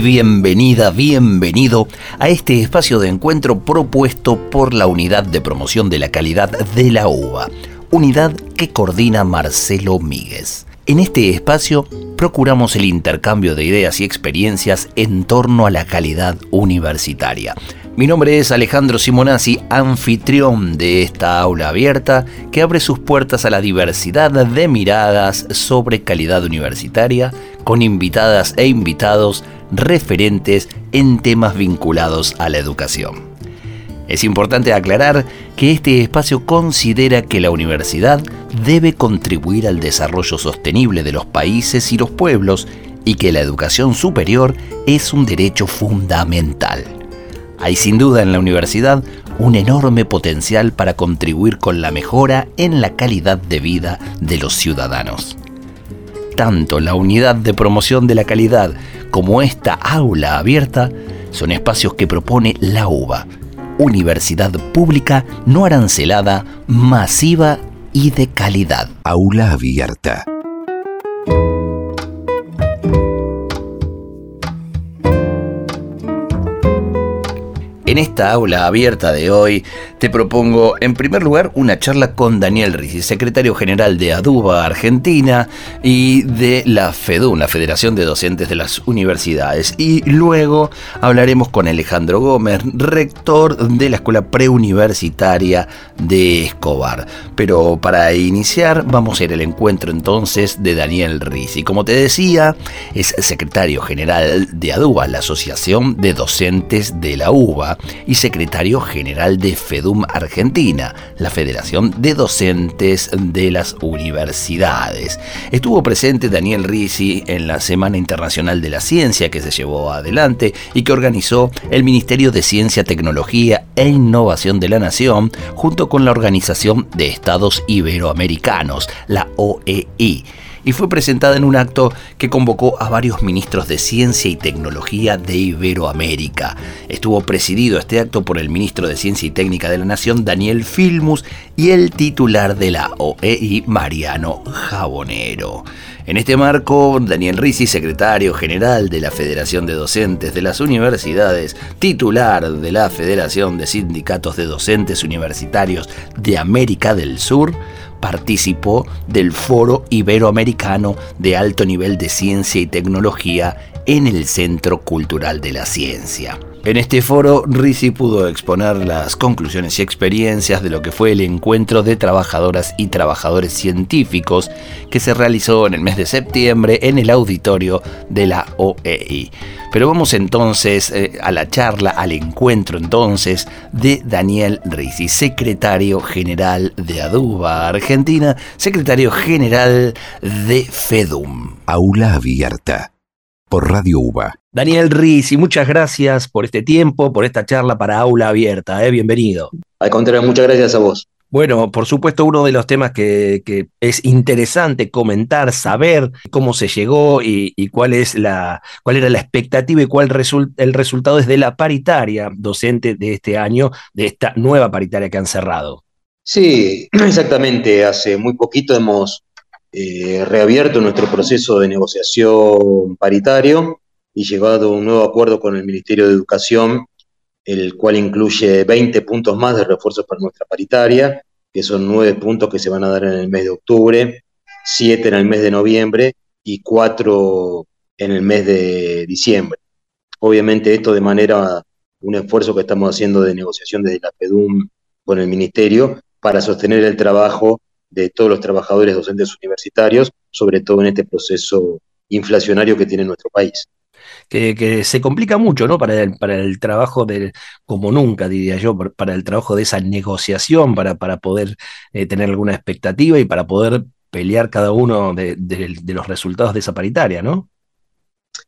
bienvenida, bienvenido a este espacio de encuentro propuesto por la Unidad de Promoción de la Calidad de la UBA, unidad que coordina Marcelo Míguez. En este espacio procuramos el intercambio de ideas y experiencias en torno a la calidad universitaria. Mi nombre es Alejandro Simonazzi, anfitrión de esta aula abierta que abre sus puertas a la diversidad de miradas sobre calidad universitaria con invitadas e invitados referentes en temas vinculados a la educación. Es importante aclarar que este espacio considera que la universidad debe contribuir al desarrollo sostenible de los países y los pueblos y que la educación superior es un derecho fundamental. Hay sin duda en la universidad un enorme potencial para contribuir con la mejora en la calidad de vida de los ciudadanos. Tanto la unidad de promoción de la calidad como esta aula abierta son espacios que propone la UBA, Universidad Pública No Arancelada, Masiva y de Calidad. Aula Abierta. En esta aula abierta de hoy te propongo en primer lugar una charla con Daniel Rizzi, secretario general de ADUBA Argentina y de la FEDUN, la Federación de Docentes de las Universidades. Y luego hablaremos con Alejandro Gómez, rector de la Escuela Preuniversitaria de Escobar. Pero para iniciar vamos a ir al encuentro entonces de Daniel Rizzi. Como te decía, es secretario general de ADUBA, la Asociación de Docentes de la UBA y secretario general de FEDUM Argentina, la Federación de Docentes de las Universidades. Estuvo presente Daniel Risi en la Semana Internacional de la Ciencia que se llevó adelante y que organizó el Ministerio de Ciencia, Tecnología e Innovación de la Nación junto con la Organización de Estados Iberoamericanos, la OEI y fue presentada en un acto que convocó a varios ministros de Ciencia y Tecnología de Iberoamérica. Estuvo presidido este acto por el ministro de Ciencia y Técnica de la Nación, Daniel Filmus, y el titular de la OEI, Mariano Jabonero. En este marco, Daniel Risi, secretario general de la Federación de Docentes de las Universidades, titular de la Federación de Sindicatos de Docentes Universitarios de América del Sur, participó del Foro Iberoamericano de Alto Nivel de Ciencia y Tecnología en el Centro Cultural de la Ciencia. En este foro, Risi pudo exponer las conclusiones y experiencias de lo que fue el encuentro de trabajadoras y trabajadores científicos que se realizó en el mes de septiembre en el auditorio de la OEI. Pero vamos entonces eh, a la charla, al encuentro entonces de Daniel Risi, secretario general de Aduba Argentina, secretario general de FEDUM. Aula abierta por Radio UBA. Daniel Rizzi, muchas gracias por este tiempo, por esta charla para Aula Abierta. ¿eh? Bienvenido. Al contrario, muchas gracias a vos. Bueno, por supuesto, uno de los temas que, es interesante comentar, saber cómo se llegó y, cuál, es la, cuál era la expectativa y cuál el resultado es de la paritaria docente de este año, de esta nueva paritaria que han cerrado. Sí, exactamente. Hace muy poquito hemos eh, reabierto nuestro proceso de negociación paritario y llegado a un nuevo acuerdo con el Ministerio de Educación, el cual incluye 20 puntos más de refuerzos para nuestra paritaria, que son 9 puntos que se van a dar en el mes de octubre, 7 en el mes de noviembre y 4 en el mes de diciembre. Obviamente esto de manera, un esfuerzo que estamos haciendo de negociación desde la PEDUM con el Ministerio para sostener el trabajo de todos los trabajadores docentes universitarios, sobre todo en este proceso inflacionario que tiene nuestro país. Que, se complica mucho, ¿no? Para el, para el trabajo de, como nunca, diría yo, para el trabajo de esa negociación, para, para poder eh, tener alguna expectativa y para poder pelear cada uno de, los resultados de esa paritaria, ¿no?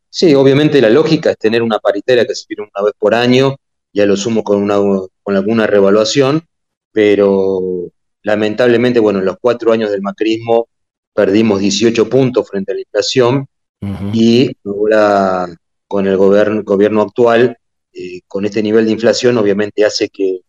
Sí, obviamente la lógica es tener una paritaria que se pide una vez por año, ya lo sumo con, una, con alguna revaluación, pero lamentablemente, bueno, en los cuatro años del macrismo perdimos 18 puntos frente a la inflación y ahora con el gobierno, gobierno actual, eh, con este nivel de inflación, obviamente hace que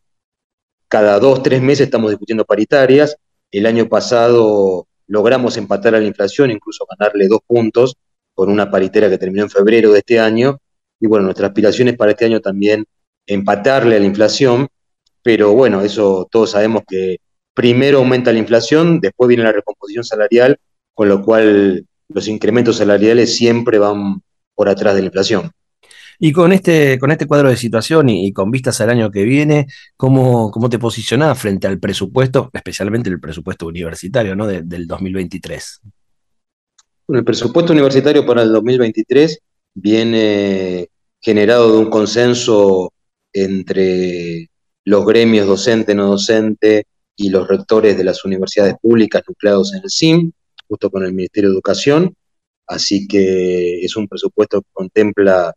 cada dos, tres meses estamos discutiendo paritarias. El año pasado logramos empatar a la inflación, incluso ganarle dos puntos con una paritaria que terminó en febrero de este año. Y bueno, nuestra aspiración es para este año también empatarle a la inflación, pero bueno, eso todos sabemos que primero aumenta la inflación, después viene la recomposición salarial, con lo cual los incrementos salariales siempre van por atrás de la inflación. Y con este, con este cuadro de situación y, con vistas al año que viene, ¿cómo, cómo te posicionás frente al presupuesto, especialmente el presupuesto universitario ¿no? del 2023? el presupuesto universitario para el 2023 viene generado de un consenso entre los gremios docente, no docente y los rectores de las universidades públicas nucleados en el CIM, justo con el Ministerio de Educación. Así que es un presupuesto que contempla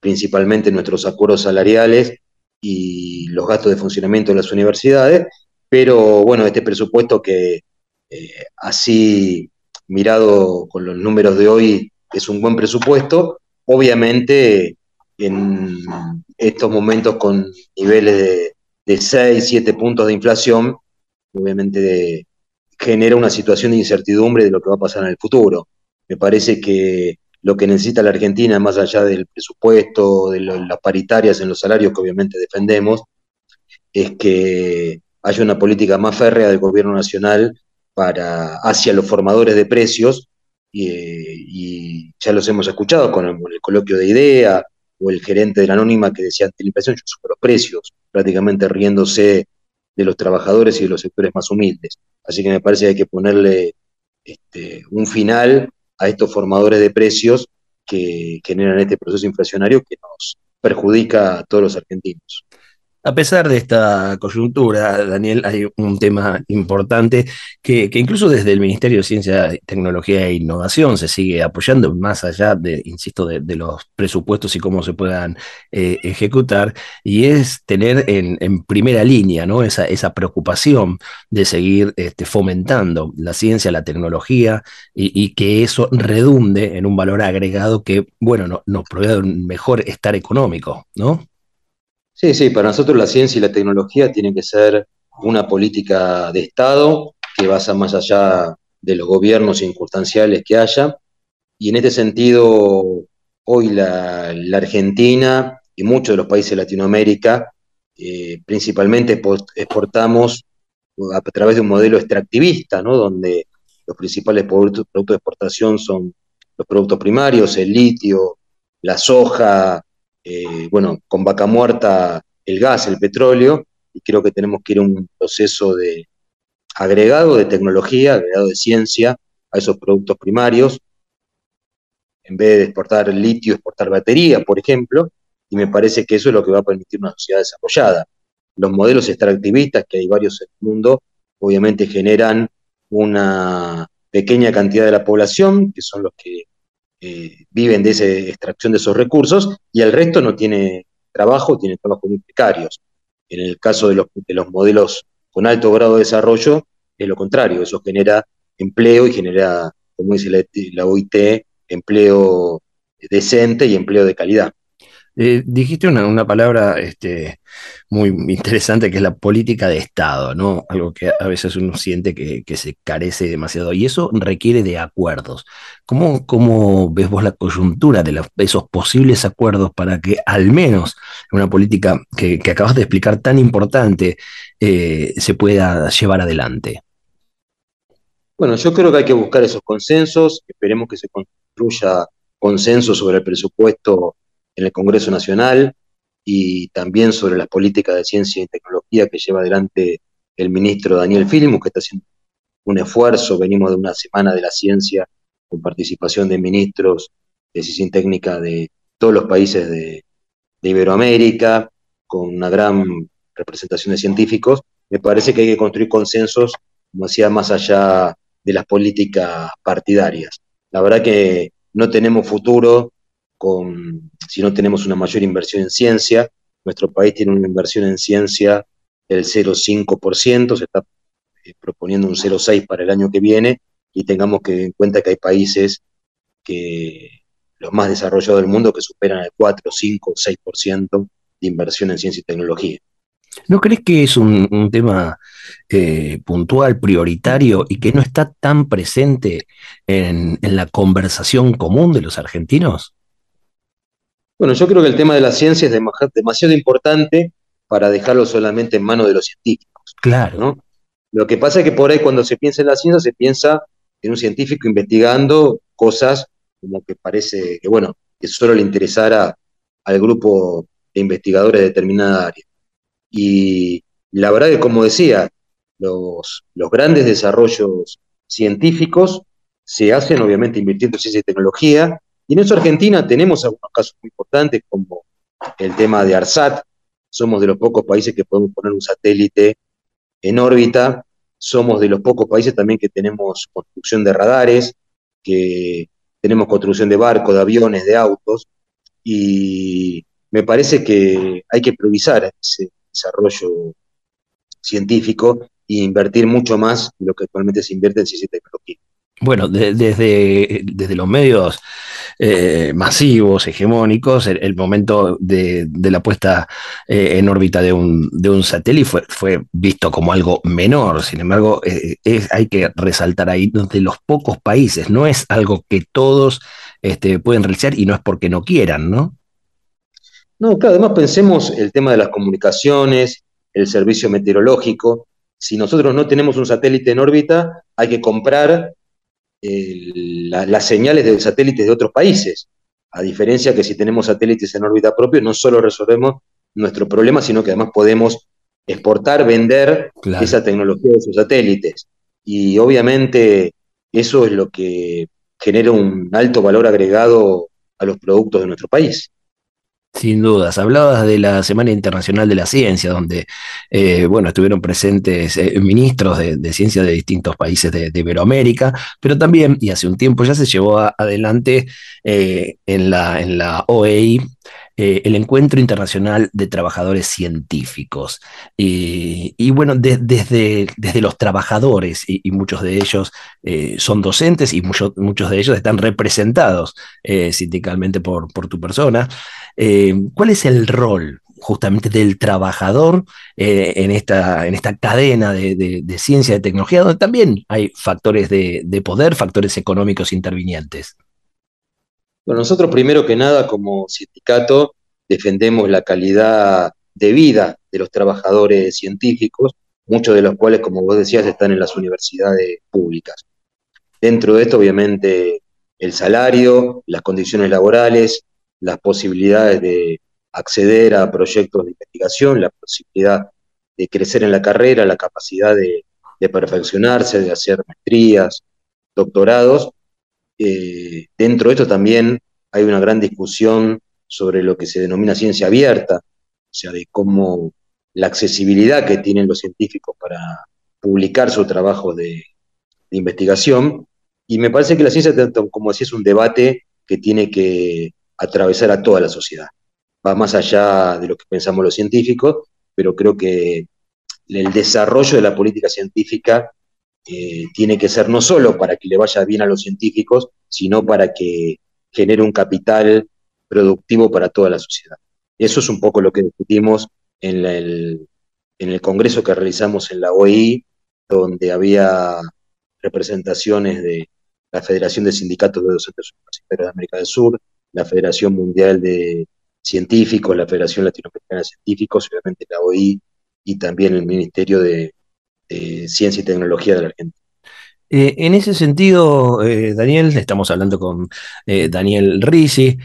principalmente nuestros acuerdos salariales y los gastos de funcionamiento de las universidades, pero bueno, este presupuesto que eh, así mirado con los números de hoy es un buen presupuesto, obviamente en estos momentos con niveles de, de 6, 7 puntos de inflación, obviamente genera una situación de incertidumbre de lo que va a pasar en el futuro. Me parece que lo que necesita la Argentina, más allá del presupuesto, de las paritarias en los salarios que obviamente defendemos, es que haya una política más férrea del gobierno nacional para, hacia los formadores de precios, y, ya los hemos escuchado con el, coloquio de IDEA o el gerente de la Anónima que decía ante la inflación yo subo los precios, prácticamente riéndose de los trabajadores y de los sectores más humildes. Así que me parece que hay que ponerle este, un final a estos formadores de precios que generan este proceso inflacionario que nos perjudica a todos los argentinos. A pesar de esta coyuntura, Daniel, hay un tema importante que, incluso desde el Ministerio de Ciencia, Tecnología e Innovación se sigue apoyando, más allá de, insisto, de, los presupuestos y cómo se puedan eh, ejecutar, y es tener en, primera línea ¿no? esa, preocupación de seguir este, fomentando la ciencia, la tecnología, y, que eso redunde en un valor agregado que, bueno, nos provee un mejor estar económico, ¿no? Sí, sí, para nosotros la ciencia y la tecnología tienen que ser una política de Estado que basa más allá de los gobiernos circunstanciales que haya. Y en este sentido, hoy la, Argentina y muchos de los países de Latinoamérica eh, principalmente exportamos a través de un modelo extractivista, ¿no? donde los principales productos de exportación son los productos primarios, el litio, la soja, eh, bueno, con vaca muerta el gas, el petróleo, y creo que tenemos que ir a un proceso de agregado de tecnología, agregado de ciencia a esos productos primarios, en vez de exportar litio, exportar baterías, por ejemplo, y me parece que eso es lo que va a permitir una sociedad desarrollada. Los modelos extractivistas, que hay varios en el mundo, obviamente generan una pequeña cantidad de la población, que son los que eh, viven de esa extracción de esos recursos y el resto no tiene trabajo, tiene trabajos muy precarios. En el caso de los, de los modelos con alto grado de desarrollo, es lo contrario, eso genera empleo y genera, como dice la, la OIT, empleo decente y empleo de calidad. Eh, dijiste una, palabra este, muy interesante que es la política de Estado, ¿no? Algo que a veces uno siente que, se carece demasiado y eso requiere de acuerdos. ¿Cómo, cómo ves vos la coyuntura de, esos posibles acuerdos para que al menos una política que, acabas de explicar tan importante eh, se pueda llevar adelante? Bueno, yo creo que hay que buscar esos consensos, esperemos que se construya consenso sobre el presupuesto en el Congreso Nacional y también sobre las políticas de ciencia y tecnología que lleva adelante el ministro Daniel Filmus, que está haciendo un esfuerzo. Venimos de una semana de la ciencia con participación de ministros de ciencia y técnica de todos los países de, Iberoamérica, con una gran representación de científicos, me parece que hay que construir consensos, como decía, más allá de las políticas partidarias. La verdad que no tenemos futuro si no tenemos una mayor inversión en ciencia. Nuestro país tiene una inversión en ciencia del 0,5%, se está eh, proponiendo un 0,6% para el año que viene, y tengamos que en cuenta que hay países que los más desarrollados del mundo que superan el 4, 5, 6% de inversión en ciencia y tecnología. ¿No crees que es un, tema eh, puntual, prioritario y que no está tan presente en, la conversación común de los argentinos? Bueno, yo creo que el tema de la ciencia es demasiado importante para dejarlo solamente en manos de los científicos. Claro. ¿no? Lo que pasa es que por ahí cuando se piensa en la ciencia se piensa en un científico investigando cosas como que parece que, bueno, que solo le interesara al grupo de investigadores de determinada área. Y la verdad que, como decía, los, los grandes desarrollos científicos se hacen obviamente invirtiendo en ciencia y tecnología, y en eso Argentina tenemos algunos casos muy importantes como el tema de ARSAT, somos de los pocos países que podemos poner un satélite en órbita, somos de los pocos países también que tenemos construcción de radares, que tenemos construcción de barcos, de aviones, de autos, y me parece que hay que priorizar ese desarrollo científico e invertir mucho más de lo que actualmente se invierte en ciencia y tecnología. Bueno, desde, desde los medios eh, masivos, hegemónicos, el, momento de, la puesta eh, en órbita de un, de un satélite fue, fue, visto como algo menor. Sin embargo, eh, hay que resaltar ahí de los pocos países, no es algo que todos este, pueden realizar y no es porque no quieran, ¿no? No, claro, además pensemos el tema de las comunicaciones, el servicio meteorológico. Si nosotros no tenemos un satélite en órbita, hay que comprar las señales de satélites de otros países. A diferencia que si tenemos satélites en órbita propio, no solo resolvemos nuestro problema, sino que además podemos exportar, vender esa tecnología de esos satélites. Y obviamente eso es lo que genera un alto valor agregado a los productos de nuestro país. Sin dudas. Hablabas de la Semana Internacional de la Ciencia, donde eh, bueno, estuvieron presentes eh, ministros de, ciencia de distintos países de, Iberoamérica, pero también, y hace un tiempo ya se llevó adelante eh, en, la, en la OEI eh, el Encuentro Internacional de Trabajadores Científicos. Y, bueno, desde, desde los trabajadores, y, muchos de ellos eh, son docentes y muchos, de ellos están representados eh, sindicalmente por, por, tu persona, ¿cuál es el rol justamente del trabajador en, esta, en esta cadena de, ciencia y de tecnología, donde también hay factores de, de poder, factores económicos intervinientes? Bueno, nosotros primero que nada como sindicato defendemos la calidad de vida de los trabajadores científicos, muchos de los cuales, como vos decías, están en las universidades públicas. Dentro de esto, obviamente, el salario, las condiciones laborales, las posibilidades de acceder a proyectos de investigación, la posibilidad de crecer en la carrera, la capacidad de, perfeccionarse, de hacer maestrías, doctorados, eh, dentro de esto también hay una gran discusión sobre lo que se denomina ciencia abierta, o sea, de cómo la accesibilidad que tienen los científicos para publicar su trabajo de, investigación. Y me parece que la ciencia, como decía, es un debate que tiene que atravesar a toda la sociedad. Va más allá de lo que pensamos los científicos, pero creo que el desarrollo de la política científica tiene que ser no solo para que le vaya bien a los científicos, sino para que genere un capital productivo para toda la sociedad. Eso es un poco lo que discutimos en, el, en el congreso que realizamos en la OI, donde había representaciones de la Federación de Sindicatos de Docentes Universitarios de América del Sur, la Federación Mundial de Científicos, la Federación Latinoamericana de Científicos, obviamente la OI y también el Ministerio de, eh, ciencia y Tecnología de la Argentina. Eh, en ese sentido, eh, Daniel, estamos hablando con Daniel Risi,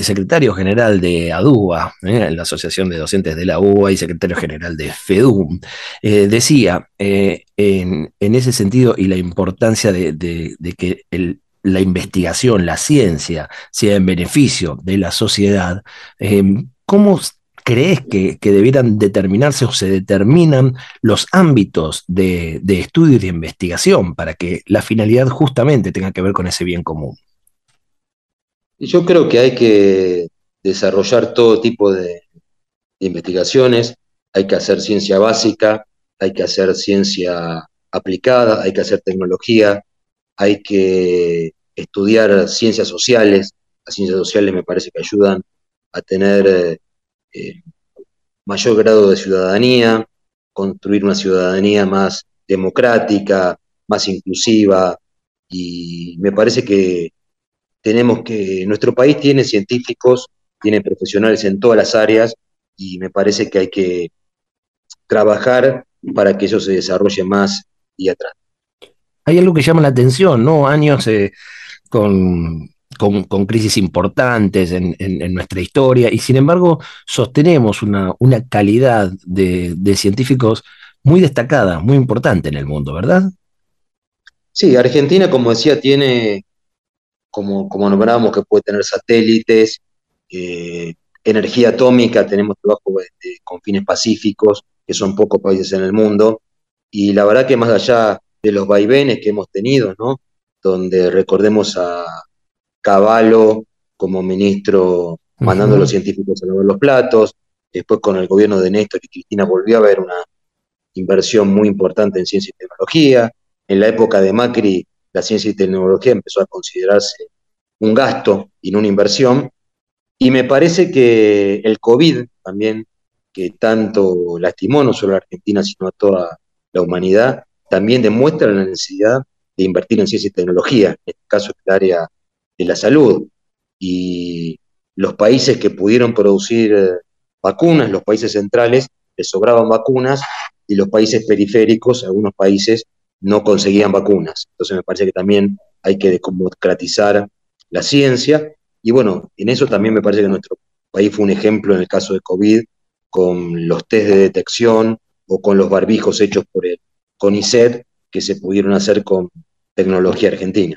secretario general de ADUA, la Asociación de Docentes de la UBA y secretario general de FEDUM. decía, en, ese sentido, y la importancia de, que la investigación, la ciencia, sea en beneficio de la sociedad, eh, ¿cómo crees que, debieran determinarse o se determinan los ámbitos de, estudio y de investigación para que la finalidad justamente tenga que ver con ese bien común? Yo creo que hay que desarrollar todo tipo de, investigaciones, hay que hacer ciencia básica, hay que hacer ciencia aplicada, hay que hacer tecnología, hay que estudiar ciencias sociales. Las ciencias sociales me parece que ayudan a tener eh, mayor grado de ciudadanía, construir una ciudadanía más democrática, más inclusiva, y me parece que tenemos que, nuestro país tiene científicos, tiene profesionales en todas las áreas, y me parece que hay que trabajar para que eso se desarrolle más y atrás. Hay algo que llama la atención, ¿no? Años eh, con con, crisis importantes en, nuestra historia y sin embargo sostenemos una, calidad de, científicos muy destacada, muy importante en el mundo, ¿verdad? Sí, Argentina, como decía, tiene, como, como nombrábamos, que puede tener satélites, eh, energía atómica, tenemos trabajo con fines pacíficos, que son pocos países en el mundo, y la verdad que más allá de los vaivenes que hemos tenido, ¿no? donde recordemos a, Caballo como ministro mandando a los científicos a lavar los platos, después con el gobierno de Néstor y Cristina volvió a haber una inversión muy importante en ciencia y tecnología, en la época de Macri la ciencia y tecnología empezó a considerarse un gasto y no una inversión, y me parece que el COVID también, que tanto lastimó no solo a Argentina, sino a toda la humanidad, también demuestra la necesidad de invertir en ciencia y tecnología, en este caso el área de la salud. Y los países que pudieron producir eh, vacunas, los países centrales, les sobraban vacunas y los países periféricos, algunos países, no conseguían vacunas. Entonces me parece que también hay que democratizar la ciencia. Y bueno, en eso también me parece que nuestro país fue un ejemplo en el caso de COVID, con los test de detección o con los barbijos hechos por el CONICET, que se pudieron hacer con tecnología argentina.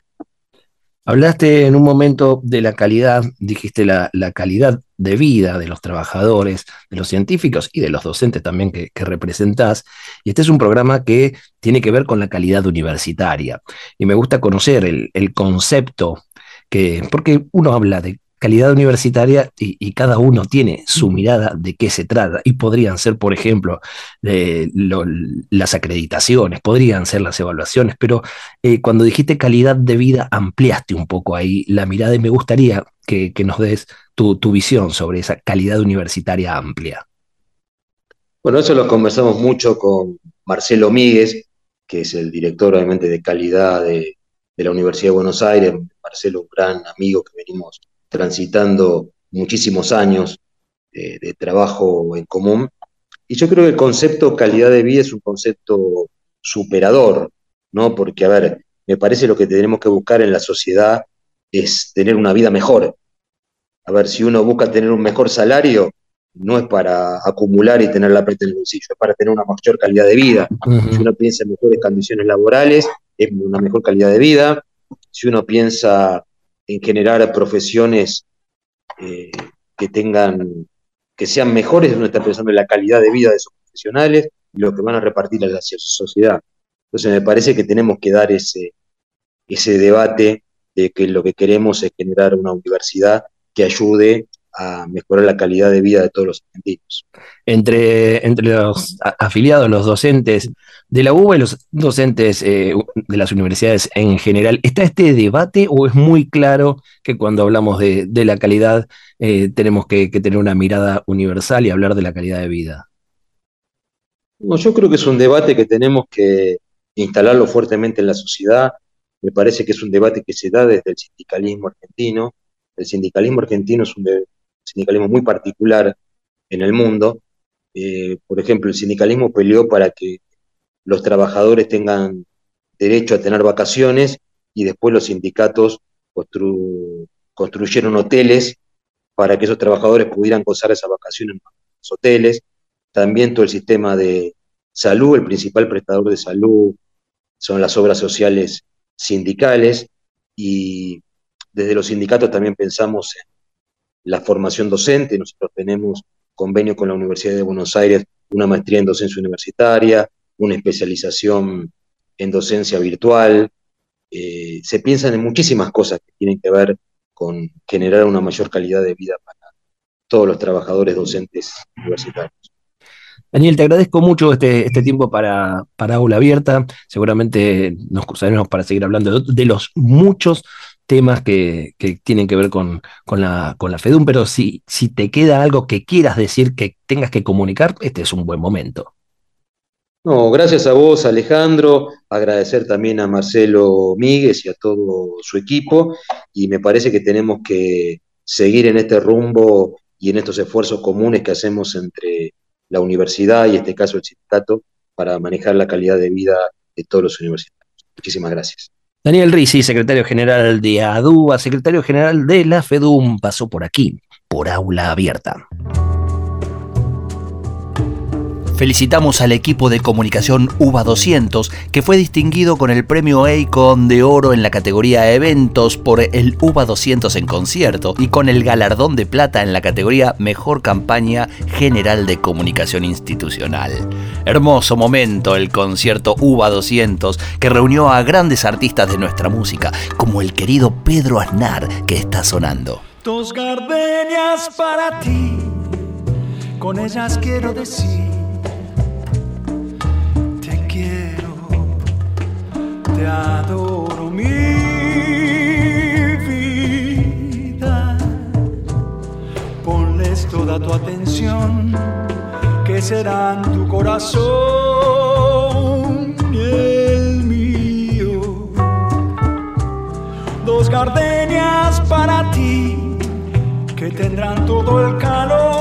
Hablaste en un momento de la calidad, dijiste la, calidad de vida de los trabajadores, de los científicos y de los docentes también que, representás. Y este es un programa que tiene que ver con la calidad universitaria. Y me gusta conocer el, el concepto que, porque uno habla de calidad universitaria y, cada uno tiene su mirada de qué se trata. Y podrían ser, por ejemplo, las acreditaciones, podrían ser las evaluaciones, pero eh, cuando dijiste calidad de vida, ampliaste un poco ahí la mirada y me gustaría que, nos des tu, visión sobre esa calidad universitaria amplia. Bueno, eso lo conversamos mucho con Marcelo Míguez, que es el director obviamente de calidad de, de la Universidad de Buenos Aires. Marcelo, un gran amigo que venimos transitando muchísimos años de, trabajo en común. Y yo creo que el concepto calidad de vida es un concepto superador, ¿no? Porque, a ver, me parece lo que tenemos que buscar en la sociedad es tener una vida mejor. A ver, si uno busca tener un mejor salario, no es para acumular y tener la plata en el bolsillo, es para tener una mayor calidad de vida. Si uno piensa en mejores condiciones laborales, es una mejor calidad de vida. Si uno piensa en generar profesiones eh, que tengan, que sean mejores, uno está pensando en la calidad de vida de esos profesionales y lo que van a repartir a la sociedad. Entonces me parece que tenemos que dar ese, ese debate de que lo que queremos es generar una universidad que ayude a mejorar la calidad de vida de todos los argentinos. Entre, entre los afiliados, los docentes de la UBA y los docentes eh, de las universidades en general, ¿está este debate o es muy claro que cuando hablamos de, la calidad eh, tenemos que, tener una mirada universal y hablar de la calidad de vida? yo creo que es un debate que tenemos que instalarlo fuertemente en la sociedad. Me parece que es un debate que se da desde el sindicalismo argentino. El sindicalismo argentino es un, sindicalismo muy particular en el mundo. Eh, por ejemplo, el sindicalismo peleó para que los trabajadores tengan derecho a tener vacaciones y después los sindicatos construyeron hoteles para que esos trabajadores pudieran gozar esas vacaciones en los hoteles. También todo el sistema de salud, el principal prestador de salud son las obras sociales sindicales. y desde los sindicatos también pensamos en la formación docente. Nosotros tenemos convenio con la Universidad de Buenos Aires, una maestría en docencia universitaria, una especialización en docencia virtual. Eh, se piensan en muchísimas cosas que tienen que ver con generar una mayor calidad de vida para todos los trabajadores docentes universitarios. Daniel, te agradezco mucho este, este tiempo para, para, Aula Abierta. Seguramente nos cruzaremos para seguir hablando de, los muchos temas que, tienen que ver con, la, con FEDUM, pero si, si te queda algo que quieras decir, que tengas que comunicar, este es un buen momento. No, gracias a vos, Alejandro. Agradecer también a Marcelo Míguez y a todo su equipo. Y me parece que tenemos que seguir en este rumbo y en estos esfuerzos comunes que hacemos entre la universidad y en este caso el sindicato para manejar la calidad de vida de todos los universitarios. Muchísimas gracias. Daniel Risi, secretario general de ADUA, secretario general de la FEDUM, pasó por aquí, por aula abierta. Felicitamos al equipo de comunicación UBA 200 que fue distinguido con el premio EICON de oro en la categoría eventos por el UBA 200 en concierto y con el galardón de plata en la categoría mejor campaña general de comunicación institucional. Hermoso momento el concierto UBA 200 que reunió a grandes artistas de nuestra música como el querido Pedro Aznar que está sonando. Dos gardenias para ti, con ellas quiero decir te adoro mi vida. Ponles toda tu atención, que serán tu corazón y el mío. Dos gardenias para ti, que tendrán todo el calor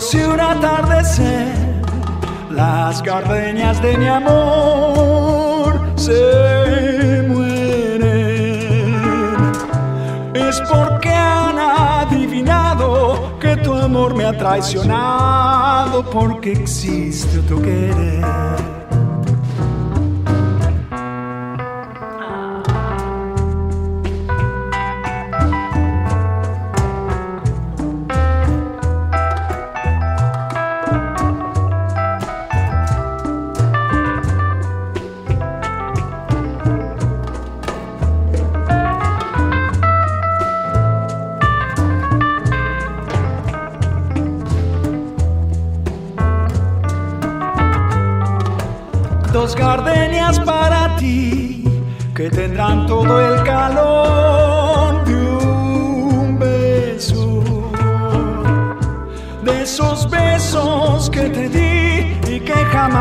Si un atardecer las gardenias de mi amor se mueren, es porque han adivinado que tu amor me ha traicionado, porque existe otro querer.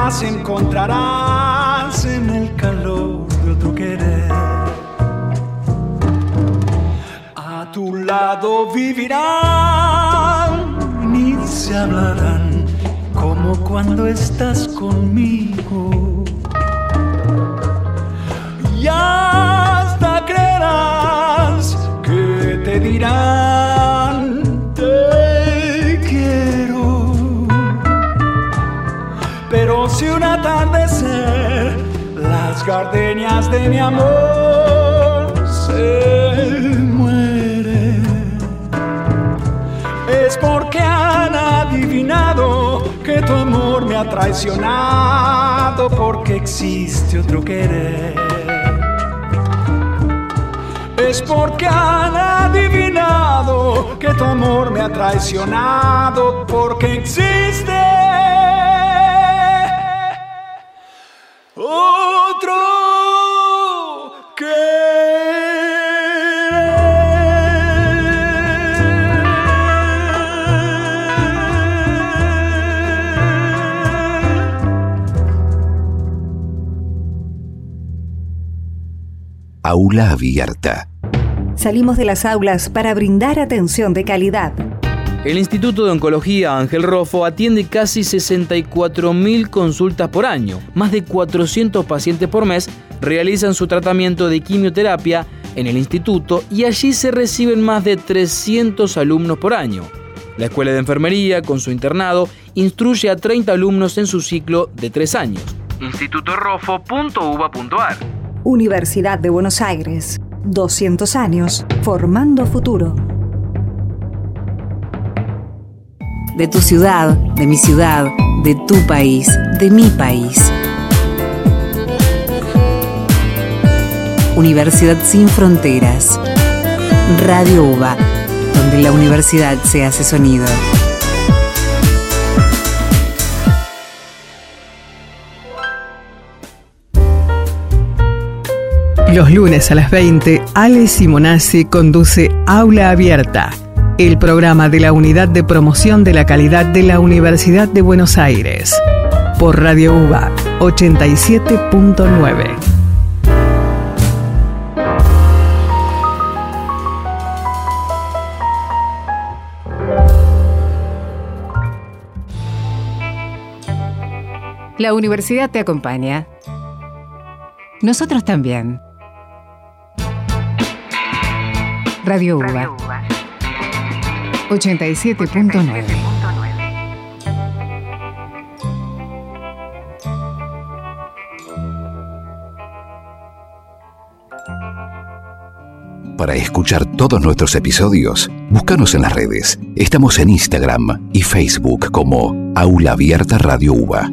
Jamás encontrarás en el calor de otro querer. A tu lado vivirán y se hablarán como cuando estás conmigo. Y hasta creerás que te dirán Si un atardecer las gardenias de mi amor se mueren, es porque han adivinado que tu amor me ha traicionado, porque existe otro querer. Es porque han adivinado que tu amor me ha traicionado, porque existe Aula Abierta. Salimos de las aulas para brindar atención de calidad. El Instituto de Oncología Ángel Rofo atiende casi 64.000 consultas por año. Más de 400 pacientes por mes realizan su tratamiento de quimioterapia en el instituto y allí se reciben más de 300 alumnos por año. La Escuela de Enfermería, con su internado, instruye a 30 alumnos en su ciclo de 3 años. institutorofo.uba.ar Universidad de Buenos Aires. 200 años formando futuro. De tu ciudad, de mi ciudad, de tu país, de mi país. Universidad sin fronteras. Radio UBA, donde la universidad se hace sonido. Los lunes a las 20, Ale Simonazzi conduce Aula Abierta, el programa de la Unidad de Promoción de la Calidad de la Universidad de Buenos Aires, por Radio UBA 87.9. La universidad te acompaña. Nosotros también. Radio UBA 87.9 Para escuchar todos nuestros episodios, búscanos en las redes. Estamos en Instagram y Facebook como Aula Abierta Radio UBA.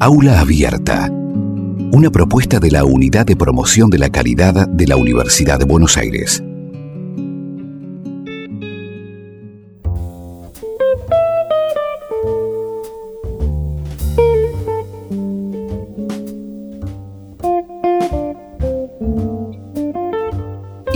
Aula Abierta. Una propuesta de la Unidad de Promoción de la Calidad de la Universidad de Buenos Aires.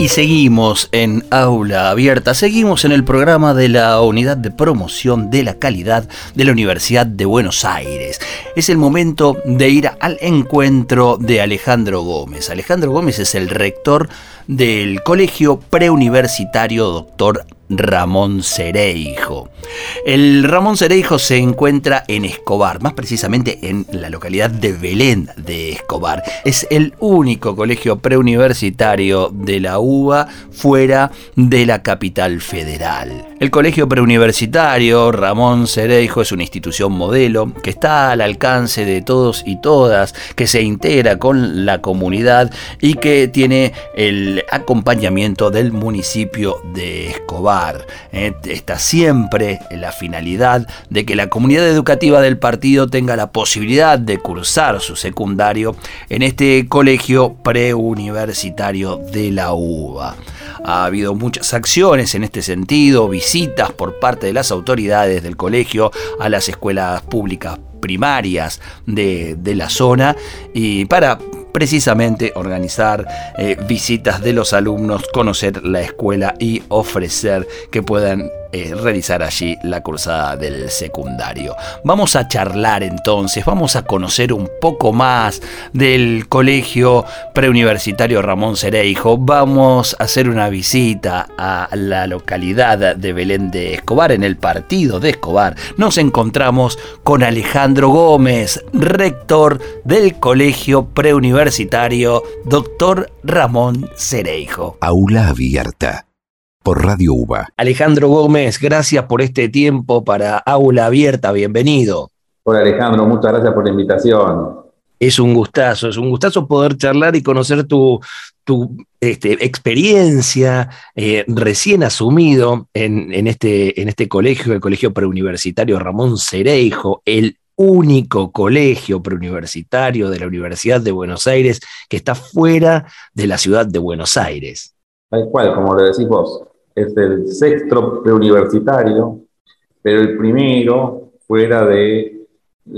Seguimos en Aula Abierta, seguimos en el programa de la Unidad de Promoción de la Calidad de la Universidad de Buenos Aires. Es el momento de ir al encuentro de Alejandro Gómez. Alejandro Gómez es el rector del Colegio Preuniversitario Doctor Ramón Cereijo. El Ramón Cereijo se encuentra en Escobar, más precisamente en la localidad de Belén de Escobar. Es el único colegio preuniversitario de la UBA fuera de la capital federal. El colegio preuniversitario Ramón Cereijo es una institución modelo que está al alcance de todos y todas, que se integra con la comunidad y que tiene el acompañamiento del municipio de Escobar. Eh, está siempre la finalidad de que la comunidad educativa del partido tenga la posibilidad de cursar su secundario en este colegio preuniversitario de la UBA. Ha habido muchas acciones en este sentido, visitas por parte de las autoridades del colegio a las escuelas públicas primarias de, de la zona y para precisamente organizar eh, visitas de los alumnos, conocer la escuela y ofrecer que puedan eh, realizar allí la cursada del secundario. Vamos a charlar entonces, vamos a conocer un poco más del colegio preuniversitario Ramón Cereijo, vamos a hacer una visita a la localidad de Belén de Escobar, en el partido de Escobar. Nos encontramos con Alejandro Gómez, rector del colegio preuniversitario Doctor Ramón Cereijo. Aula abierta por Radio UBA. Alejandro Gómez, gracias por este tiempo para Aula Abierta, bienvenido. Hola Alejandro, muchas gracias por la invitación. Es un gustazo, es un gustazo poder charlar y conocer tu, tu este, experiencia eh, recién asumido en, en, este, en este colegio, el Colegio Preuniversitario Ramón Cereijo, el único colegio preuniversitario de la Universidad de Buenos Aires que está fuera de la ciudad de Buenos Aires. Tal cual, como lo decís vos es el sexto preuniversitario, pero el primero fuera del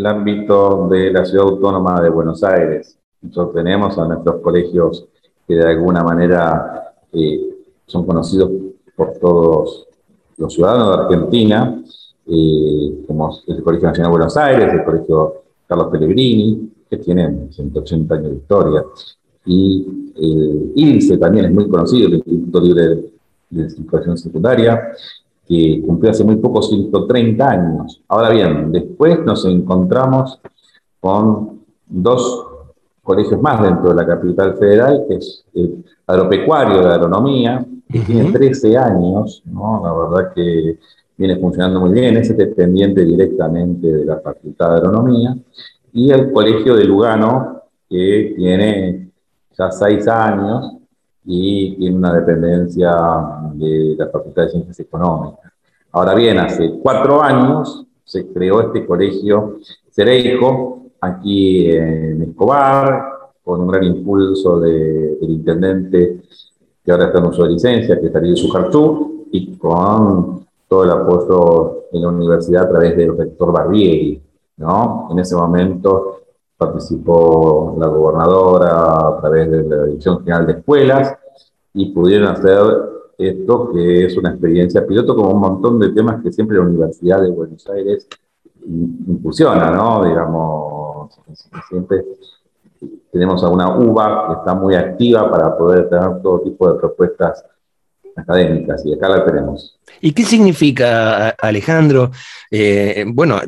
ámbito de la ciudad autónoma de Buenos Aires. Nosotros tenemos a nuestros colegios que de alguna manera eh, son conocidos por todos los ciudadanos de Argentina, eh, como el Colegio Nacional de Buenos Aires, el Colegio Carlos Pellegrini, que tiene 180 años de historia, y el ILSE también es muy conocido, el Instituto Libre de Situación Secundaria, que cumplió hace muy poco 130 años. Ahora bien, después nos encontramos con dos colegios más dentro de la capital federal, que es el agropecuario de agronomía, que tiene 13 años, ¿no? la verdad que viene funcionando muy bien, es dependiente directamente de la Facultad de Agronomía, y el Colegio de Lugano, que tiene ya 6 años y tiene una dependencia de la Facultad de Ciencias Económicas. Ahora bien, hace cuatro años se creó este colegio Cereijo, aquí en Escobar, con un gran impulso del intendente que ahora está en uso de licencia, que es Darío Sujarchú, y con todo el apoyo de la universidad a través del rector Barbieri. ¿no? En ese momento participó la gobernadora a través de la Dirección General de Escuelas y pudieron hacer esto que es una experiencia piloto como un montón de temas que siempre la Universidad de Buenos Aires impulsiona, ¿no? Digamos, siempre tenemos a una UBA que está muy activa para poder tener todo tipo de propuestas académicas y acá la tenemos. ¿Y qué significa, Alejandro? Eh, bueno,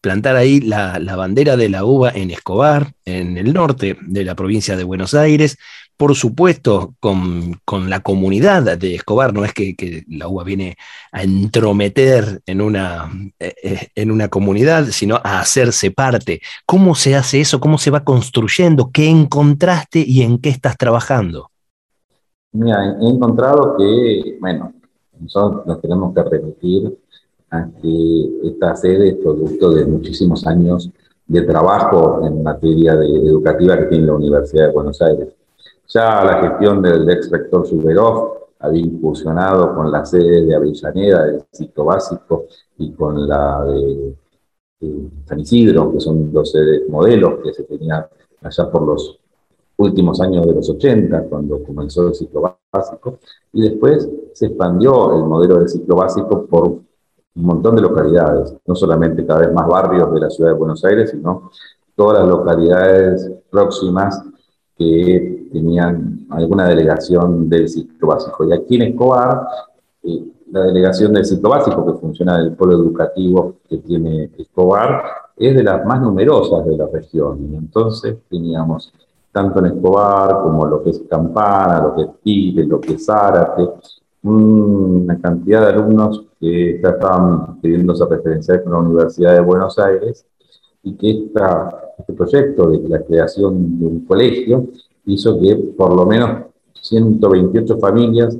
plantar ahí la, bandera de la uva en Escobar, en el norte de la provincia de Buenos Aires, por supuesto con, la comunidad de Escobar, no es que, la uva viene a entrometer en una, eh, eh, en una comunidad, sino a hacerse parte. ¿Cómo se hace eso? ¿Cómo se va construyendo? ¿Qué encontraste y en qué estás trabajando? Mira, he encontrado que, bueno, nosotros nos tenemos que remitir a que esta sede es producto de muchísimos años de trabajo en materia de educativa que tiene la Universidad de Buenos Aires. Ya la gestión del ex rector Zuberov había incursionado con la sede de Avellaneda del ciclo básico y con la de, San Isidro, que son dos sedes modelos que se tenían allá por los últimos años de los 80, cuando comenzó el ciclo básico, y después se expandió el modelo del ciclo básico por un montón de localidades, no solamente cada vez más barrios de la ciudad de Buenos Aires, sino todas las localidades próximas que tenían alguna delegación del ciclo básico. Y aquí en Escobar, eh, la delegación del ciclo básico, que funciona del polo educativo que tiene Escobar, es de las más numerosas de la región. Y entonces teníamos tanto en Escobar como lo que es Campana, lo que es Tigre, lo que es Zárate, una cantidad de alumnos que ya estaban esa referenciar con la Universidad de Buenos Aires y que esta, este proyecto de la creación de un colegio hizo que por lo menos 128 familias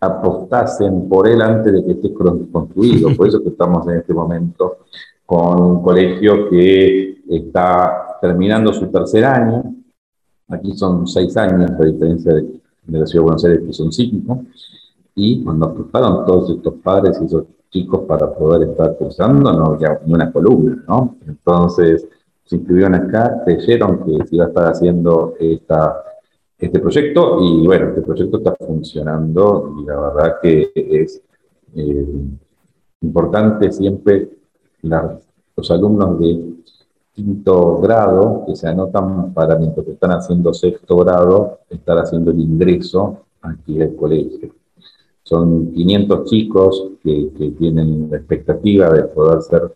apostasen por él antes de que esté construido. Por eso que estamos en este momento con un colegio que está terminando su tercer año. Aquí son seis años, a diferencia de, de la Ciudad de Buenos Aires, que son cinco y cuando apostaron todos estos padres y esos chicos para poder estar cursando, no había ni una columna, ¿no? Entonces se inscribieron acá, creyeron que se iba a estar haciendo esta, este proyecto y bueno, este proyecto está funcionando y la verdad que es eh, importante siempre los alumnos de quinto grado que se anotan para mientras están haciendo sexto grado, estar haciendo el ingreso aquí al colegio. Son 500 chicos que, tienen la expectativa de poder ser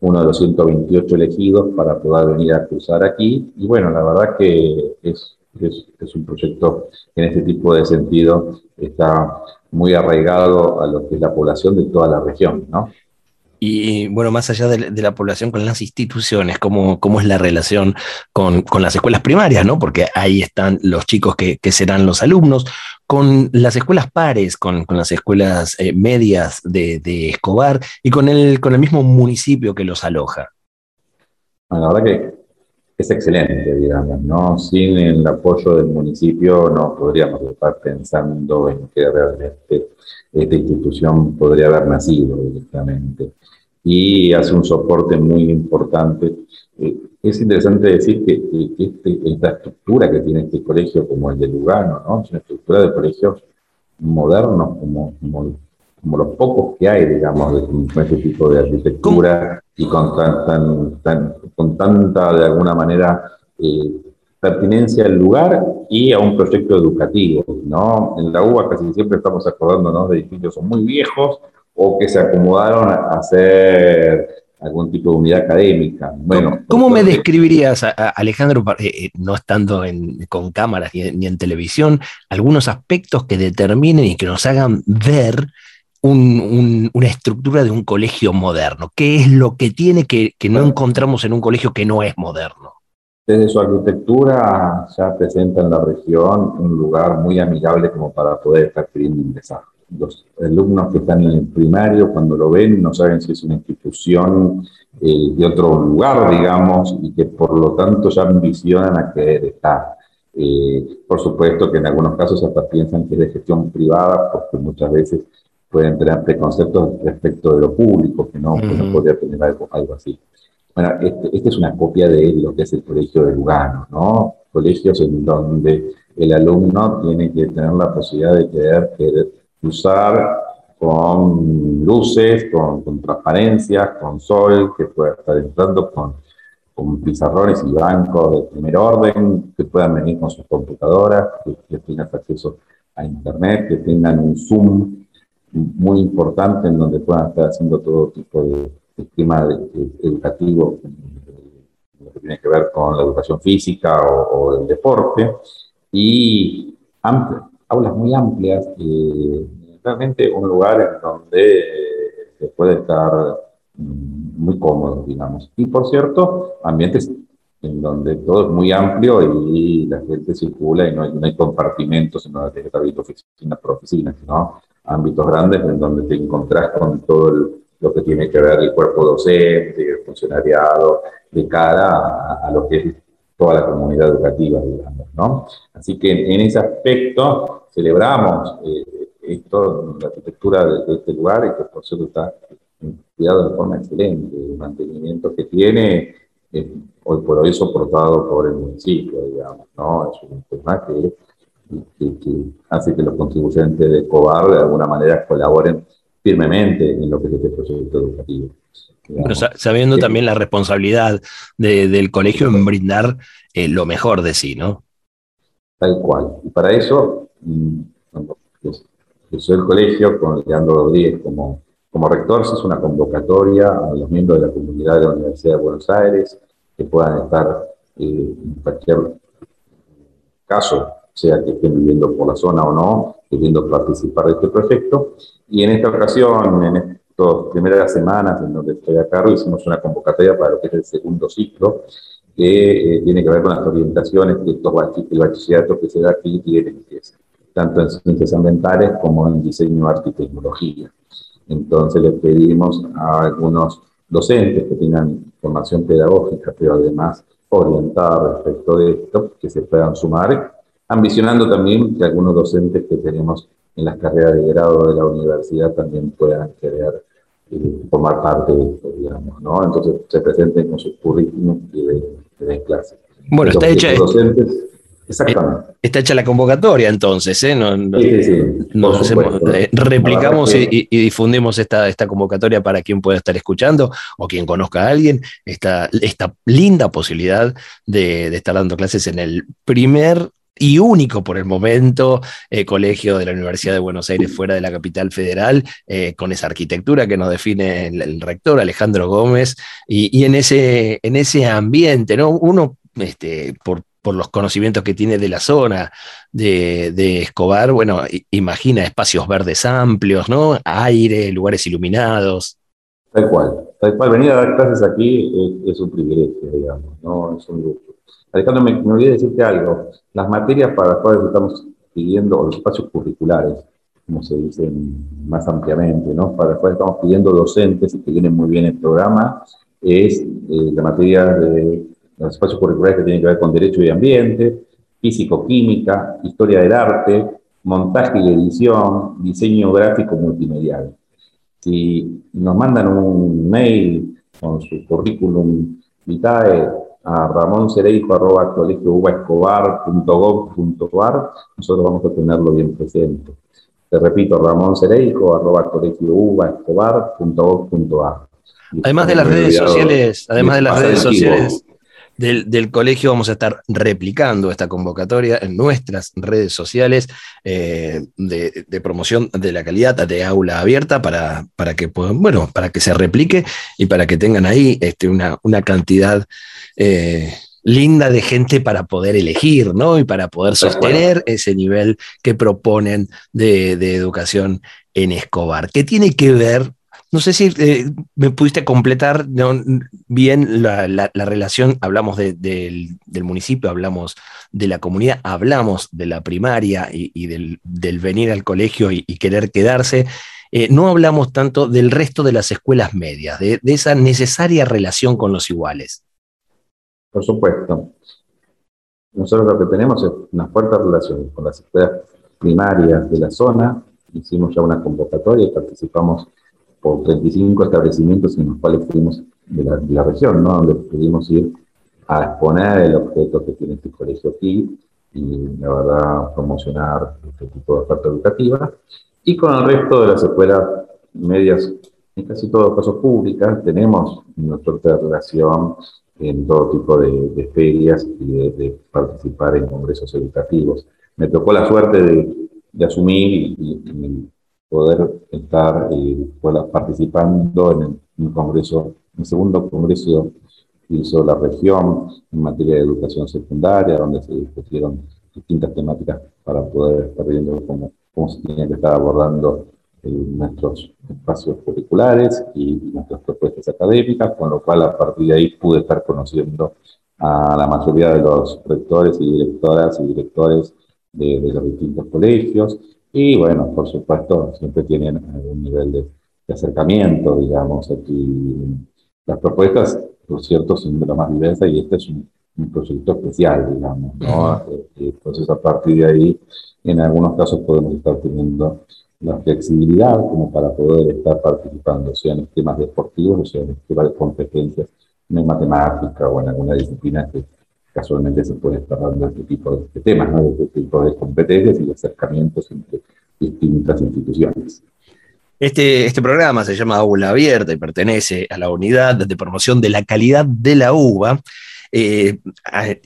uno de los 128 elegidos para poder venir a cruzar aquí. Y bueno, la verdad que es, es, es, un proyecto que en este tipo de sentido está muy arraigado a lo que es la población de toda la región, ¿no? Y bueno, más allá de, la población con las instituciones, cómo, cómo es la relación con, las escuelas primarias, ¿no? Porque ahí están los chicos que, serán los alumnos, con las escuelas pares, con, las escuelas eh, medias de, Escobar y con el, con el mismo municipio que los aloja. la verdad que es excelente, digamos, ¿no? Sin el apoyo del municipio no podríamos estar pensando en que realmente esta institución podría haber nacido directamente y hace un soporte muy importante. Eh, es interesante decir que, este, esta estructura que tiene este colegio, como el de Lugano, ¿no? es una estructura de colegios modernos, como, como, los pocos que hay, digamos, con este tipo de arquitectura y con, tan, tan, con tanta, de alguna manera, eh, pertinencia al lugar y a un proyecto educativo, ¿no? En la UBA casi siempre estamos acordándonos de edificios muy viejos o que se acomodaron a hacer algún tipo de unidad académica. Bueno, ¿Cómo me describirías, Alejandro, eh, eh, no estando con cámaras ni, en televisión, algunos aspectos que determinen y que nos hagan ver una estructura de un colegio moderno? ¿Qué es lo que tiene que, que no encontramos en un colegio que no es moderno? Desde su arquitectura ya presenta en la región un lugar muy amigable como para poder estar queriendo ingresar. Los alumnos que están en el primario, cuando lo ven, no saben si es una institución eh, de otro lugar, digamos, y que por lo tanto ya ambicionan a querer estar. Eh, por supuesto que en algunos casos hasta piensan que es de gestión privada, porque muchas veces pueden tener preconceptos respecto de lo público, que no, que no podría tener algo, algo así. Bueno, este, esta es una copia de lo que es el colegio de Lugano, ¿no? Colegios en donde el alumno tiene que tener la posibilidad de querer, usar con luces, con, transparencias, con sol, que pueda estar entrando con, con pizarrones y bancos de primer orden, que puedan venir con sus computadoras, que, tengan acceso a internet, que tengan un Zoom muy importante en donde puedan estar haciendo todo tipo de esquema educativo lo que tiene que ver con la educación física o, el deporte, y aulas muy amplias, eh, realmente un lugar en donde se puede estar mm, muy cómodo, digamos. Y por cierto, ambientes en donde todo es muy amplio y la gente circula y no hay, no hay compartimentos en donde que haber oficina por oficina, sino ámbitos grandes en donde te encontrás con todo el lo que tiene que ver el cuerpo docente, el funcionariado, de cara a, lo que es toda la comunidad educativa, digamos, ¿no? Así que en, ese aspecto celebramos eh, esto, la arquitectura de, este lugar y que por cierto está cuidado de forma excelente, el mantenimiento que tiene, eh, hoy por hoy soportado por el municipio, digamos, ¿no? Es un tema que, que hace que los contribuyentes de COBAR de alguna manera colaboren firmemente en lo que es este proyecto educativo. sabiendo también la responsabilidad del colegio en brindar eh, lo mejor de sí, ¿no? Tal cual. Y para eso, mm, cuando soy el colegio con Leandro Rodríguez como, como rector, se es una convocatoria a los miembros de la comunidad de la Universidad de Buenos Aires que puedan estar eh, en cualquier caso, sea que estén viviendo por la zona o no, queriendo participar de este proyecto, y en esta ocasión, en estas primeras semanas en donde estoy a cargo, hicimos una convocatoria para lo que es el segundo ciclo, que eh, tiene que ver con las orientaciones que estos el bachillerato que se da aquí tiene, que es tanto en ciencias ambientales como en diseño, arte y tecnología. Entonces le pedimos a algunos docentes que tengan formación pedagógica, pero además orientada respecto de esto, que se puedan sumar, ambicionando también que algunos docentes que tenemos en las carreras de grado de la universidad también puedan querer eh, formar parte de esto, digamos, ¿no? Entonces se presenten con sus currículums y de, clase. Bueno, está hecha. Exactamente. Está hecha la convocatoria entonces, ¿eh? eh replicamos y, difundimos esta, esta convocatoria para quien pueda estar escuchando o quien conozca a alguien, esta, esta linda posibilidad de, de estar dando clases en el primer y único por el momento eh, colegio de la Universidad de Buenos Aires fuera de la capital federal, eh, con esa arquitectura que nos define el, rector Alejandro Gómez, y, en, ese, en ese ambiente, ¿no? Uno, este, por, por los conocimientos que tiene de la zona de, Escobar, bueno, imagina espacios verdes amplios, ¿no? Aire, lugares iluminados. Tal cual, tal cual. Venir a dar clases aquí es, es un privilegio, digamos, ¿no? Es un lujo. Alejandro, me, olvidé decirte algo. Las materias para las cuales estamos pidiendo, o los espacios curriculares, como se dice más ampliamente, ¿no? para las cuales estamos pidiendo docentes y que vienen muy bien el programa, es eh, la materia de los espacios curriculares que tienen que ver con derecho y ambiente, físico-química, historia del arte, montaje y edición, diseño gráfico multimedial. Si nos mandan un mail con su currículum vitae a ramoncereijo.colegioubascobar.gov.ar, nosotros vamos a tenerlo bien presente. Te repito, ramoncereijo.colegioubascobar.gov.ar. Además de las redes sociales, además de las redes sociales, del, colegio vamos a estar replicando esta convocatoria en nuestras redes sociales eh, de, promoción de la calidad de aula abierta para, para, que, bueno, para que se replique y para que tengan ahí este, una, una cantidad eh, linda de gente para poder elegir, ¿no? Y para poder sostener ese nivel que proponen de, de educación en Escobar. ¿Qué tiene que ver no sé si eh, me pudiste completar bien la, relación, hablamos del, municipio, hablamos de la comunidad, hablamos de la primaria y, del, venir al colegio y, querer quedarse. Eh, no hablamos tanto del resto de las escuelas medias, de, esa necesaria relación con los iguales. Por supuesto. Nosotros lo que tenemos es una fuerte relación con las escuelas primarias de la zona. Hicimos ya una convocatoria y participamos por 35 establecimientos en los cuales fuimos de la, región, ¿no? donde pudimos ir a exponer el objeto que tiene este colegio aquí y, la verdad, promocionar este tipo de oferta educativa. Y con el resto de las escuelas medias, en casi todos casos públicas, tenemos fuerte relación en todo tipo de, ferias y de, participar en congresos educativos. Me tocó la suerte de, asumir y poder estar eh, participando en el, congreso, en el segundo congreso que hizo la región en materia de educación secundaria, donde se discutieron distintas temáticas para poder estar viendo cómo, cómo se tenía que estar abordando nuestros espacios curriculares y nuestras propuestas académicas, con lo cual a partir de ahí pude estar conociendo a la mayoría de los rectores y directoras y directores de, de los distintos colegios y bueno, por supuesto, siempre tienen algún nivel de, acercamiento, digamos. Aquí las propuestas, por cierto, son de la más diversa y este es un, proyecto especial, digamos. ¿no? Eh, entonces, a partir de ahí, en algunos casos podemos estar teniendo la flexibilidad como para poder estar participando, sea en temas deportivos o sea en temas de competencias en matemática o en alguna disciplina que casualmente se puede estar dando este tipo de, temas, ¿no? este tipo de competencias y acercamientos entre distintas instituciones. Este, este programa se llama Aula Abierta y pertenece a la unidad de promoción de la calidad de la UBA eh,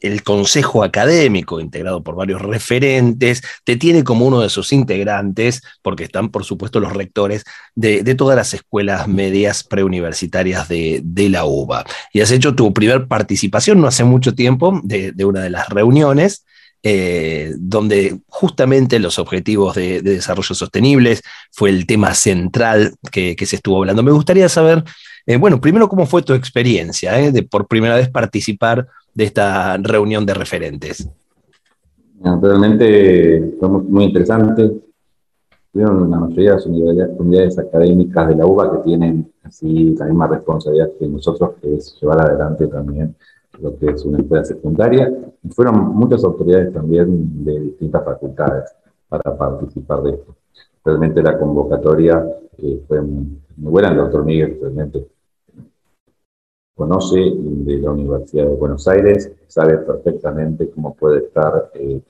el Consejo Académico, integrado por varios referentes, te tiene como uno de sus integrantes, porque están, por supuesto, los rectores de, todas las escuelas medias preuniversitarias de, la UBA. Y has hecho tu primer participación no hace mucho tiempo de, una de las reuniones. Eh, donde justamente los objetivos de, desarrollo sostenibles fue el tema central que, se estuvo hablando. Me gustaría saber eh, bueno, primero, ¿cómo fue tu experiencia eh, de por primera vez participar de esta reunión de referentes? Realmente fue muy interesante. Tuvieron la mayoría de las unidades, académicas de la UBA que tienen así la misma responsabilidad que nosotros, que es llevar adelante también lo que es una escuela secundaria. Y fueron muchas autoridades también de distintas facultades para participar de esto. Realmente la convocatoria eh, fue muy, buena. El doctor Miguel realmente conoce de la Universidad de Buenos Aires, sabe perfectamente cómo puede estar eh,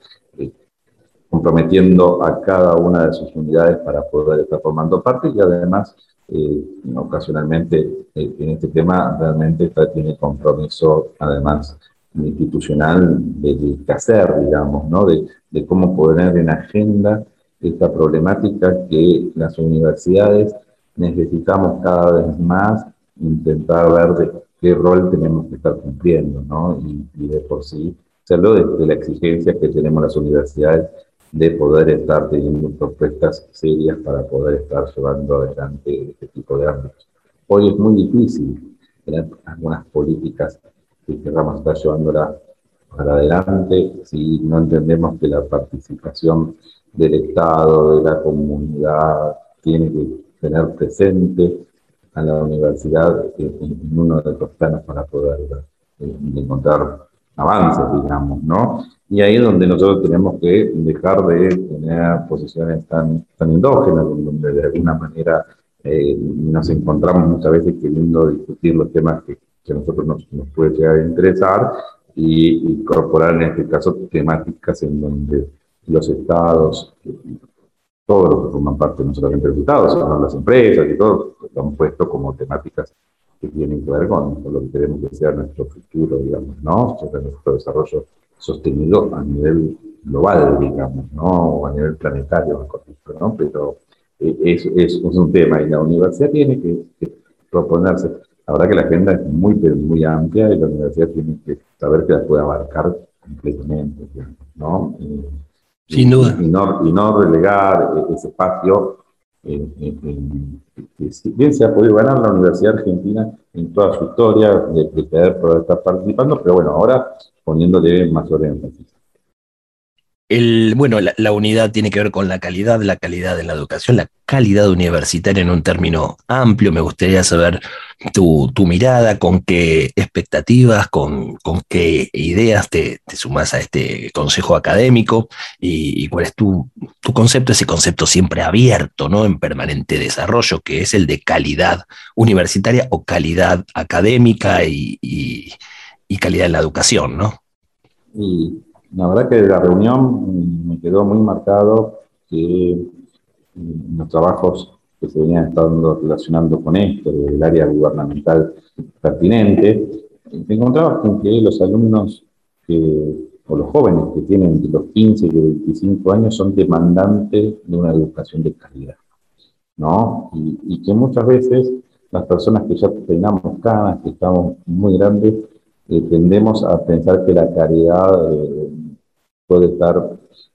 comprometiendo a cada una de sus unidades para poder estar formando parte y además eh, ocasionalmente en este tema realmente está, tiene compromiso además institucional de, de hacer, digamos, ¿no? de, cómo poner en agenda esta problemática que las universidades necesitamos cada vez más intentar ver de qué rol tenemos que estar cumpliendo, ¿no? Y, de por sí, hacerlo desde la exigencia que tenemos las universidades de poder estar teniendo propuestas serias para poder estar llevando adelante este tipo de ámbitos. Hoy es muy difícil tener algunas políticas que queramos estar llevándolas para adelante si no entendemos que la participación del Estado, de la comunidad, tiene que tener presente a la universidad en, uno de los planos para poder eh, encontrar avances, digamos, ¿no? Y ahí es donde nosotros tenemos que dejar de tener posiciones tan, tan endógenas, donde de alguna manera eh, nos encontramos muchas veces queriendo discutir los temas que, que a nosotros nos, nos puede llegar a interesar y incorporar en este caso temáticas en donde los estados, todos los que forman parte no solamente los estados, sino las empresas y todos, lo han puesto como temáticas que tienen que ver con, lo que queremos que sea nuestro futuro, digamos, ¿no? Sobre nuestro desarrollo sostenido a nivel global, digamos, ¿no? O a nivel planetario, ¿no? Pero eh, es, es, un tema y la universidad tiene que, proponerse. La verdad que la agenda es muy, muy amplia y la universidad tiene que saber que la puede abarcar completamente, ¿no? Sin duda. Y, no, y no relegar ese espacio eh, que bien se ha podido ganar la Universidad Argentina en toda su historia de, de poder estar participando, pero bueno, ahora poniéndole más énfasis bueno, la, unidad tiene que ver con la calidad, la calidad en la educación, la calidad universitaria en un término amplio. Me gustaría saber tu, mirada, con qué expectativas, con, qué ideas te, sumas a este consejo académico y, cuál es tu, concepto, ese concepto siempre abierto, ¿no? En permanente desarrollo, que es el de calidad universitaria o calidad académica y, calidad en la educación, ¿no? La verdad que de la reunión me quedó muy marcado que en los trabajos que se venían estando relacionando con esto, del área gubernamental pertinente, te encontrabas con que los alumnos o los jóvenes que tienen entre los 15 y los 25 años son demandantes de una educación de calidad, ¿no? Y, y que muchas veces las personas que ya tenemos canas, que estamos muy grandes, eh, tendemos a pensar que la caridad eh, puede estar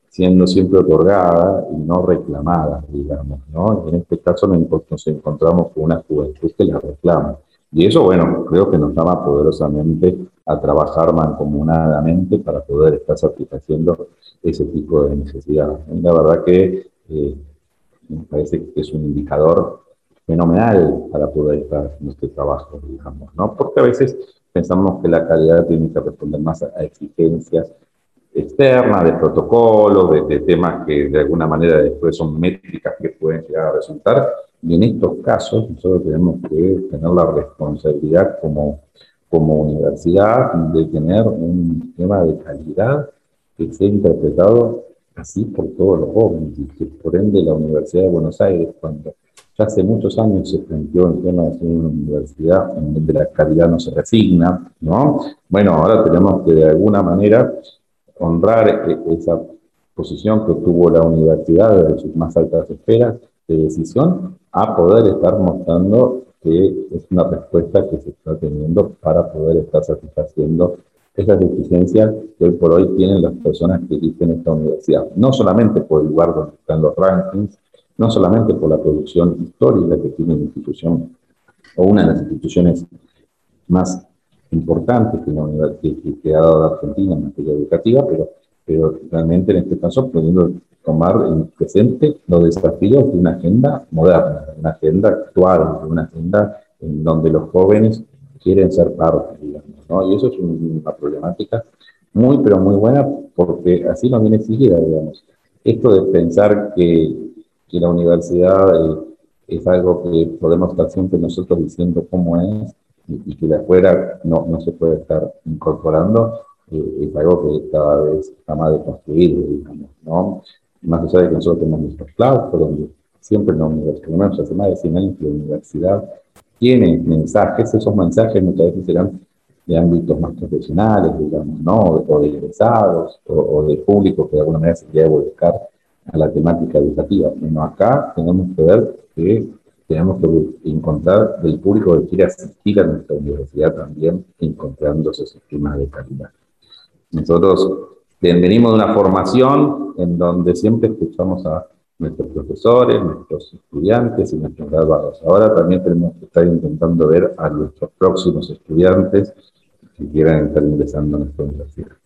siendo siempre otorgada y no reclamada, digamos, ¿no? En este caso nos encontramos con una juventud que la reclama. Y eso, bueno, creo que nos llama poderosamente a trabajar mancomunadamente para poder estar satisfaciendo ese tipo de necesidades. La verdad que eh, me parece que es un indicador fenomenal para poder estar haciendo este trabajo, digamos, ¿no? Porque a veces pensamos que la calidad tiene que responder más a exigencias externas, de protocolos, de, temas que de alguna manera después son métricas que pueden llegar a resultar. Y en estos casos nosotros tenemos que tener la responsabilidad como, como universidad de tener un tema de calidad que sea interpretado así por todos los jóvenes y que por ende la Universidad de Buenos Aires, cuando ya hace muchos años se planteó el tema de ser una universidad en donde la calidad no se resigna, ¿no? Bueno, ahora tenemos que de alguna manera honrar e-, esa posición que tuvo la universidad desde sus más altas esferas de decisión a poder estar mostrando que es una respuesta que se está teniendo para poder estar satisfaciendo esas exigencias que hoy por hoy tienen las personas que dirigen esta universidad. No solamente por el lugar donde están los rankings, no solamente por la producción histórica que tiene la institución o una de las instituciones más importantes que, la, que, que ha dado Argentina en materia educativa, pero, pero realmente en este caso pudiendo tomar en presente los desafíos de una agenda moderna, de una agenda actual, una agenda en donde los jóvenes quieren ser parte, digamos, ¿no? Y eso es una problemática muy, pero muy buena porque así nos viene exigida, digamos. Esto de pensar que que la universidad eh, es algo que podemos estar siempre nosotros diciendo cómo es y, que de afuera no, no, se puede estar incorporando, eh, es algo que cada vez está más deconstruido, digamos, ¿no? Más allá de que nosotros tenemos nuestros claustros, donde siempre la universidad, hace más de 100 años que la universidad tiene mensajes, esos mensajes muchas veces serán de ámbitos más profesionales, digamos, ¿no? O de egresados, o, de público que de alguna manera se quiere buscar a la temática educativa. Bueno, acá tenemos que ver que tenemos que encontrar el público que quiere asistir a nuestra universidad también, encontrando esos esquemas de calidad. Nosotros venimos de una formación en donde siempre escuchamos a nuestros profesores, nuestros estudiantes y nuestros graduados. Ahora también tenemos que estar intentando ver a nuestros próximos estudiantes que quieran estar ingresando a nuestra universidad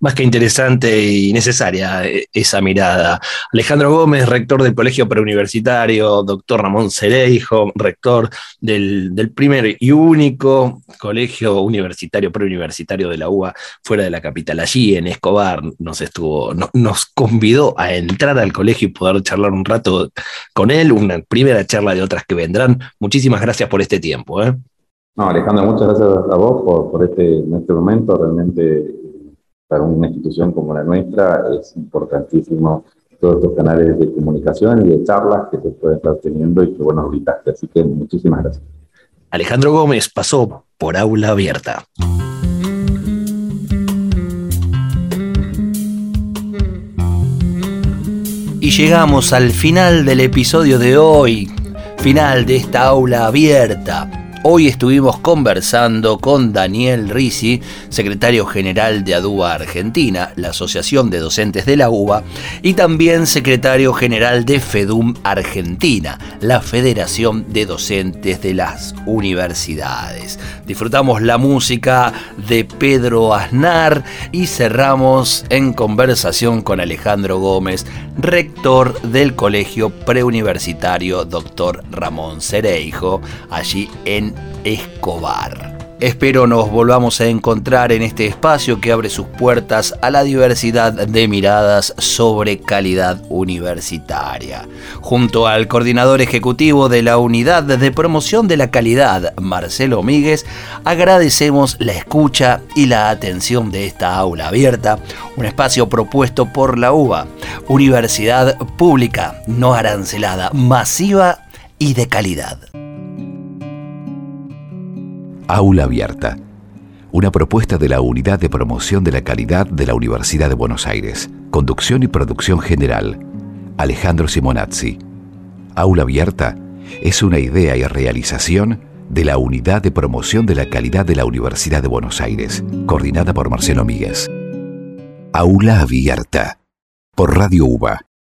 más que interesante y necesaria eh, esa mirada. Alejandro Gómez, rector del Colegio Preuniversitario, doctor Ramón Cereijo, rector del, primer y único colegio universitario preuniversitario de la UBA fuera de la capital. Allí en Escobar nos estuvo, nos convidó a entrar al colegio y poder charlar un rato con él, una primera charla de otras que vendrán. Muchísimas gracias por este tiempo. ¿eh? No, Alejandro, muchas gracias a vos por, por este, este momento. Realmente para una institución como la nuestra es importantísimo todos estos canales de comunicación y de charlas que se pueden estar teniendo y que bueno, ahorita. Así que muchísimas gracias. Alejandro Gómez pasó por aula abierta. Y llegamos al final del episodio de hoy, final de esta aula abierta. Hoy estuvimos conversando con Daniel Risi, secretario general de ADUBA Argentina, la Asociación de Docentes de la UBA, y también secretario general de FEDUM Argentina, la Federación de Docentes de las Universidades. Disfrutamos la música de Pedro Aznar y cerramos en conversación con Alejandro Gómez, rector del Colegio Preuniversitario Dr. Ramón Cereijo, allí en Escobar. Espero nos volvamos a encontrar en este espacio que abre sus puertas a la diversidad de miradas sobre calidad universitaria. Junto al coordinador ejecutivo de la Unidad de Promoción de la Calidad, Marcelo Míguez, agradecemos la escucha y la atención de esta aula abierta, un espacio propuesto por la UBA, Universidad Pública, no arancelada, masiva y de calidad. Aula Abierta, una propuesta de la Unidad de Promoción de la Calidad de la Universidad de Buenos Aires. Conducción y producción general, Alejandro Simonazzi. Aula Abierta es una idea y realización de la Unidad de Promoción de la Calidad de la Universidad de Buenos Aires, coordinada por Marcelo Míguez. Aula Abierta, por Radio UBA